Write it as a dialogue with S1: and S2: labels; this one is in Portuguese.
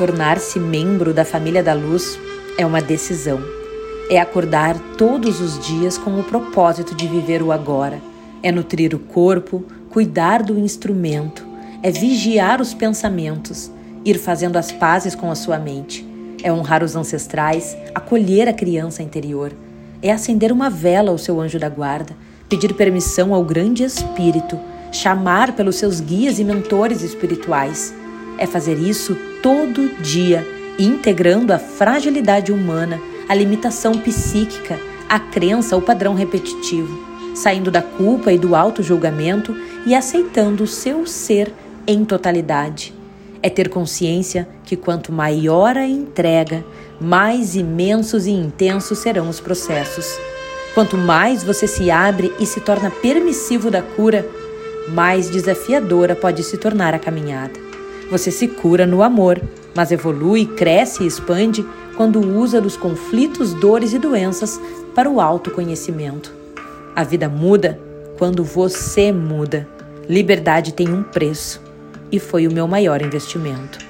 S1: Tornar-se membro da família da luz é uma decisão. É acordar todos os dias com o propósito de viver o agora. É nutrir o corpo, cuidar do instrumento, é vigiar os pensamentos, ir fazendo as pazes com a sua mente. É honrar os ancestrais, acolher a criança interior. É acender uma vela ao seu anjo da guarda, pedir permissão ao grande espírito, chamar pelos seus guias e mentores espirituais. É fazer isso todo dia, integrando a fragilidade humana, a limitação psíquica, a crença ou padrão repetitivo, saindo da culpa e do auto-julgamento e aceitando o seu ser em totalidade. É ter consciência que quanto maior a entrega, mais imensos e intensos serão os processos. Quanto mais você se abre e se torna permissivo da cura, mais desafiadora pode se tornar a caminhada. Você se cura no amor, mas evolui, cresce e expande quando usa dos conflitos, dores e doenças para o autoconhecimento. A vida muda quando você muda. Liberdade tem um preço e foi o meu maior investimento.